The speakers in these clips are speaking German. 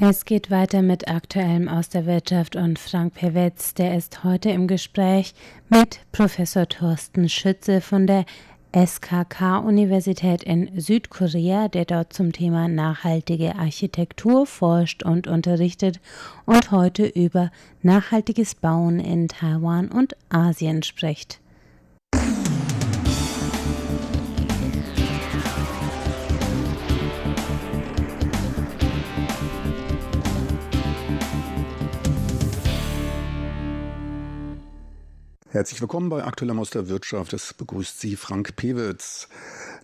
Es geht weiter mit Aktuellem aus der Wirtschaft und Frank Pewetz, der ist heute im Gespräch mit Professor Thorsten Schütze von der SKK-Universität in Südkorea, der dort zum Thema nachhaltige Architektur forscht und unterrichtet und heute über nachhaltiges Bauen in Taiwan und Asien spricht. Herzlich willkommen bei Aktuellem aus der Wirtschaft. Es begrüßt Sie Frank Pewitz.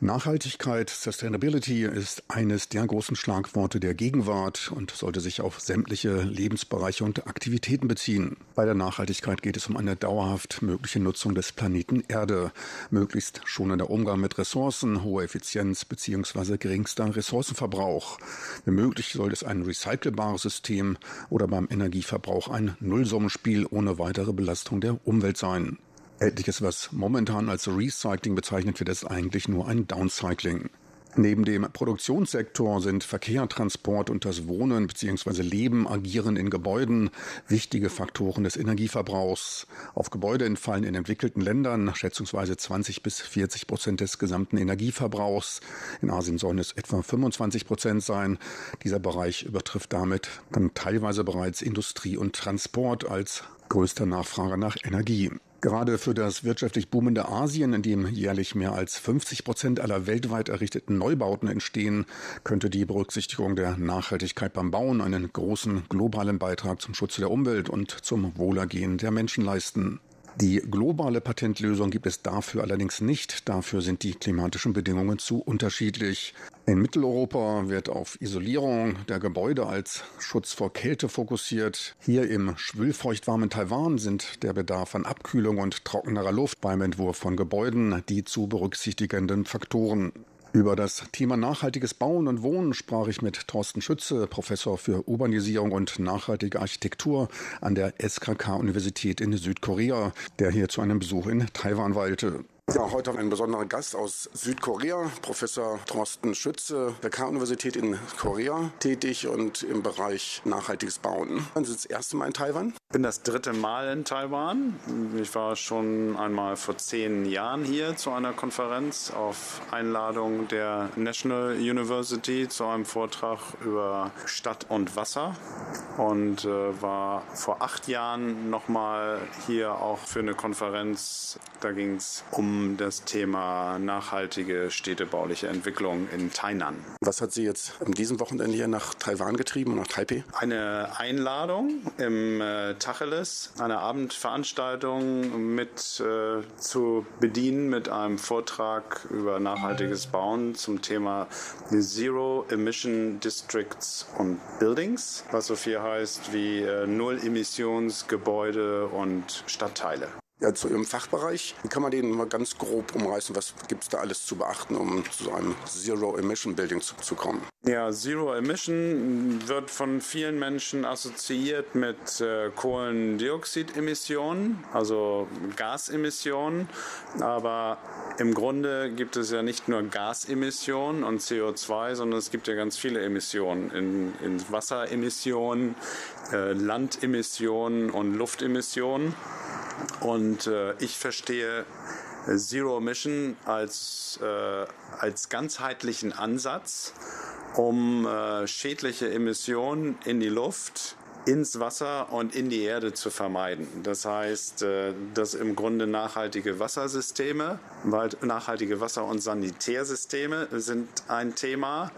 Nachhaltigkeit, Sustainability ist eines der großen Schlagworte der Gegenwart und sollte sich auf sämtliche Lebensbereiche und Aktivitäten beziehen. Bei der Nachhaltigkeit geht es um eine dauerhaft mögliche Nutzung des Planeten Erde, möglichst schonender Umgang mit Ressourcen, hohe Effizienz bzw. geringster Ressourcenverbrauch. Wenn möglich soll es ein recycelbares System oder beim Energieverbrauch ein Nullsummenspiel ohne weitere Belastung der Umwelt sein. Etliches, was momentan als Recycling bezeichnet wird, ist eigentlich nur ein Downcycling. Neben dem Produktionssektor sind Verkehr, Transport und das Wohnen bzw. Leben agieren in Gebäuden wichtige Faktoren des Energieverbrauchs. Auf Gebäude entfallen in entwickelten Ländern schätzungsweise 20 bis 40 Prozent des gesamten Energieverbrauchs. In Asien sollen es etwa 25 Prozent sein. Dieser Bereich übertrifft damit dann teilweise bereits Industrie und Transport als größter Nachfrager nach Energie. Gerade für das wirtschaftlich boomende Asien, in dem jährlich mehr als 50 Prozent aller weltweit errichteten Neubauten entstehen, könnte die Berücksichtigung der Nachhaltigkeit beim Bauen einen großen globalen Beitrag zum Schutz der Umwelt und zum Wohlergehen der Menschen leisten. Die globale Patentlösung gibt es dafür allerdings nicht. Dafür sind die klimatischen Bedingungen zu unterschiedlich. In Mitteleuropa wird auf Isolierung der Gebäude als Schutz vor Kälte fokussiert. Hier im schwülfeuchtwarmen Taiwan sind der Bedarf an Abkühlung und trockenerer Luft beim Entwurf von Gebäuden die zu berücksichtigenden Faktoren. Über das Thema nachhaltiges Bauen und Wohnen sprach ich mit Thorsten Schütze, Professor für Urbanisierung und nachhaltige Architektur an der SKK-Universität in Südkorea, der hier zu einem Besuch in Taiwan weilte. Ja, heute haben wir einen besonderen Gast aus Südkorea, Professor Thorsten Schütze, der K-Universität in Korea tätig und im Bereich nachhaltiges Bauen. Wann sind das erste Mal in Taiwan? Ich bin das dritte Mal in Taiwan. Ich war schon einmal vor zehn Jahren hier zu einer Konferenz auf Einladung der National University zu einem Vortrag über Stadt und Wasser und äh, war vor acht Jahren nochmal hier auch für eine Konferenz. Da ging es um das Thema nachhaltige städtebauliche Entwicklung in Tainan. Was hat Sie jetzt an diesem Wochenende hier nach Taiwan getrieben, nach Taipei? Eine Einladung im äh, Tacheles, eine Abendveranstaltung mit äh, zu bedienen mit einem Vortrag über nachhaltiges Bauen zum Thema Zero Emission Districts und Buildings, was so viel heißt wie äh, Null Emissionsgebäude und Stadtteile ja, zu Ihrem Fachbereich. Kann man den mal ganz grob umreißen? Was gibt es da alles zu beachten, um zu einem Zero-Emission-Building zu, zu, kommen? Ja, Zero Emission wird von vielen Menschen assoziiert mit äh, Kohlendioxidemissionen, also Gasemissionen. Aber im Grunde gibt es ja nicht nur Gasemissionen und CO2, sondern es gibt ja ganz viele Emissionen. In, in Wasseremissionen, äh, Landemissionen und Luftemissionen. Und äh, ich verstehe Zero Emission als, äh, als ganzheitlichen Ansatz, um äh, schädliche Emissionen in die Luft ins Wasser und in die Erde zu vermeiden. Das heißt, äh, dass im Grunde nachhaltige Wassersysteme, weil nachhaltige Wasser- und Sanitärsysteme sind ein Thema.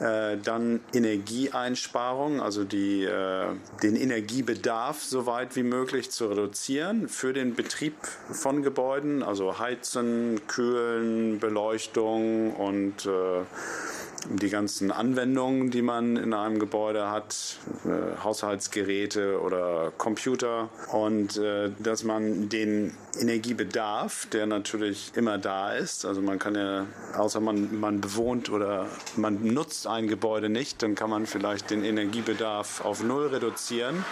Äh, dann Energieeinsparung, also die, äh, den Energiebedarf so weit wie möglich zu reduzieren für den Betrieb von Gebäuden, also Heizen, Kühlen, Beleuchtung und die ganzen Anwendungen, die man in einem Gebäude hat, äh, Haushaltsgeräte oder Computer. Und äh, dass man den Energiebedarf, der natürlich immer da ist, also man kann ja, außer man, man bewohnt oder man nutzt ein Gebäude nicht, dann kann man vielleicht den Energiebedarf auf Null reduzieren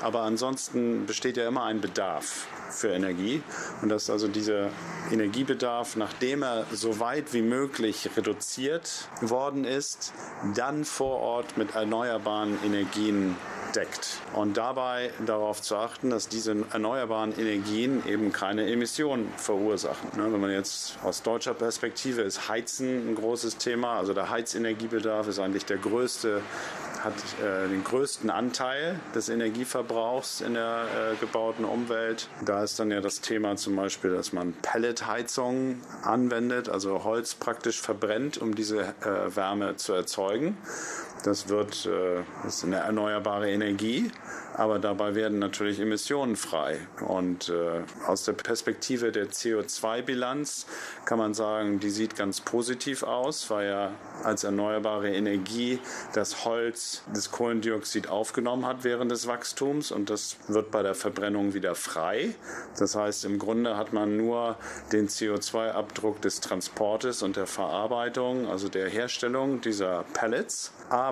Aber ansonsten besteht ja immer ein Bedarf für Energie. Und dass also dieser Energiebedarf, nachdem er so weit wie möglich reduziert worden ist, dann vor Ort mit erneuerbaren Energien deckt. Und dabei darauf zu achten, dass diese erneuerbaren Energien eben keine Emissionen verursachen. Ne, wenn man jetzt aus deutscher Perspektive ist Heizen ein großes Thema. Also der Heizenergiebedarf ist eigentlich der größte hat äh, den größten Anteil des Energieverbrauchs in der äh, gebauten Umwelt. Da ist dann ja das Thema zum Beispiel, dass man Pelletheizung anwendet, also Holz praktisch verbrennt, um diese äh, Wärme zu erzeugen. Das wird äh, ist eine erneuerbare Energie, aber dabei werden natürlich Emissionen frei. Und äh, aus der Perspektive der CO2-Bilanz kann man sagen, die sieht ganz positiv aus, weil ja als erneuerbare Energie das Holz das Kohlendioxid aufgenommen hat während des Wachstums und das wird bei der Verbrennung wieder frei. Das heißt, im Grunde hat man nur den CO2-Abdruck des Transportes und der Verarbeitung, also der Herstellung dieser Pellets. Aber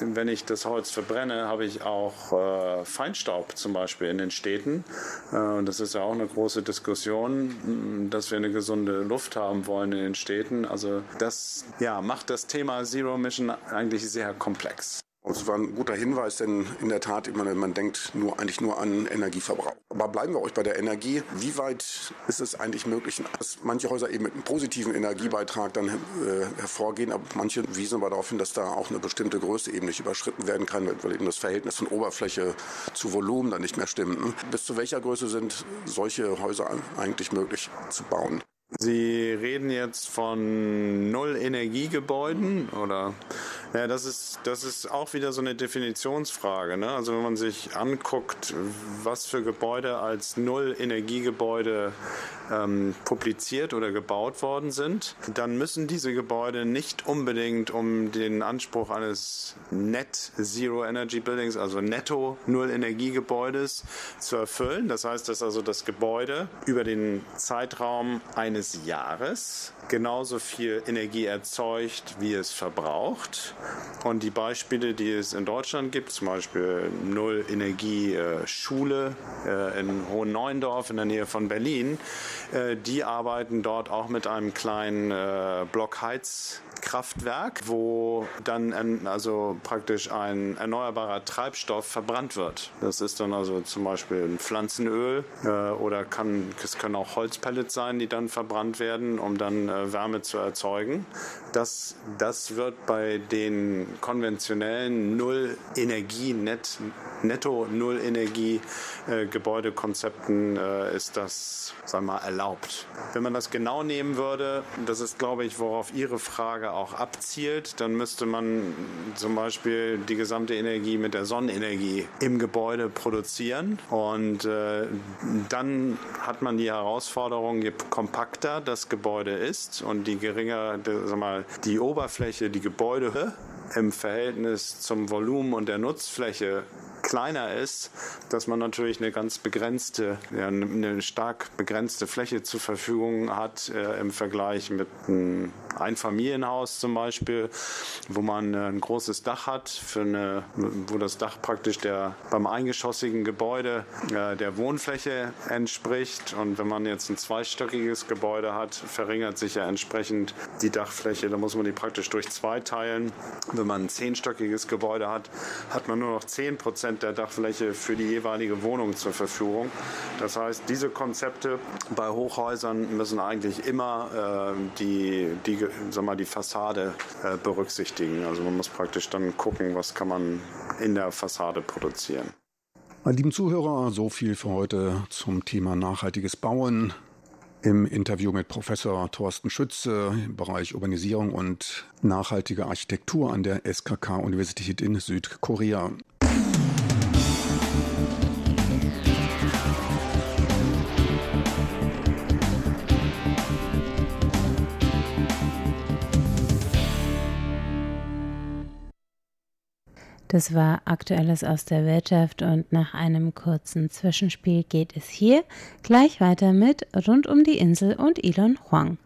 wenn ich das Holz verbrenne, habe ich auch äh, Feinstaub zum Beispiel in den Städten. Äh, und das ist ja auch eine große Diskussion, dass wir eine gesunde Luft haben wollen in den Städten. Also das ja, macht das Thema Zero Emission eigentlich sehr komplex. Das war ein guter Hinweis, denn in der Tat, man, man denkt nur, eigentlich nur an Energieverbrauch. Aber bleiben wir euch bei der Energie. Wie weit ist es eigentlich möglich, dass manche Häuser eben mit einem positiven Energiebeitrag dann äh, hervorgehen, aber manche wiesen aber darauf hin, dass da auch eine bestimmte Größe eben nicht überschritten werden kann, weil eben das Verhältnis von Oberfläche zu Volumen dann nicht mehr stimmt. Bis zu welcher Größe sind solche Häuser eigentlich möglich zu bauen? Sie reden jetzt von Null-Energiegebäuden oder? Ja, das ist, das ist auch wieder so eine Definitionsfrage. Ne? Also wenn man sich anguckt, was für Gebäude als Null-Energiegebäude ähm, publiziert oder gebaut worden sind, dann müssen diese Gebäude nicht unbedingt um den Anspruch eines Net Zero Energy Buildings, also Netto Null Energiegebäudes zu erfüllen. Das heißt, dass also das Gebäude über den Zeitraum eines Jahres genauso viel Energie erzeugt, wie es verbraucht. Und die Beispiele, die es in Deutschland gibt, zum Beispiel Null Energie äh, Schule äh, in Hohen Neuendorf in der Nähe von Berlin, äh, die arbeiten dort auch mit einem kleinen Blockheizkraftwerk, wo dann also praktisch ein erneuerbarer Treibstoff verbrannt wird. Das ist dann also zum Beispiel ein Pflanzenöl oder kann, es können auch Holzpellets sein, die dann verbrannt werden, um dann Wärme zu erzeugen. Das, das wird bei den konventionellen Null-Energie, Net, Netto Null-Energie Gebäudekonzepten ist das, sagen wir mal, erlaubt. Wenn man das genau nehmen würde, das ist, glaube ich, worauf Ihre Frage auch abzielt, dann müsste man zum Beispiel die gesamte Energie mit der Sonnenenergie im Gebäude produzieren. Und äh, dann hat man die Herausforderung, je kompakter das Gebäude ist und die geringer, sag mal, die Oberfläche, die Gebäude im Verhältnis zum Volumen und der Nutzfläche kleiner ist, dass man natürlich eine ganz begrenzte, ja, eine stark begrenzte Fläche zur Verfügung hat äh, im Vergleich mit einem Einfamilienhaus zum Beispiel, wo man äh, ein großes Dach hat, für eine, wo das Dach praktisch der beim eingeschossigen Gebäude äh, der Wohnfläche entspricht. Und wenn man jetzt ein zweistöckiges Gebäude hat, verringert sich ja entsprechend die Dachfläche. Da muss man die praktisch durch zwei teilen. Wenn man ein zehnstöckiges Gebäude hat, hat man nur noch 10 Prozent der Dachfläche für die jeweilige Wohnung zur Verfügung. Das heißt, diese Konzepte bei Hochhäusern müssen eigentlich immer äh, die, die sag mal, die Fassade äh, berücksichtigen. Also man muss praktisch dann gucken, was kann man in der Fassade produzieren. Meine lieben Zuhörer, so viel für heute zum Thema nachhaltiges Bauen. Im Interview mit Professor Thorsten Schütze im Bereich Urbanisierung und nachhaltige Architektur an der SKK-Universität in Südkorea. Das war Aktuelles aus der Wirtschaft und nach einem kurzen Zwischenspiel geht es hier gleich weiter mit Rund um die Insel und Elon Huang.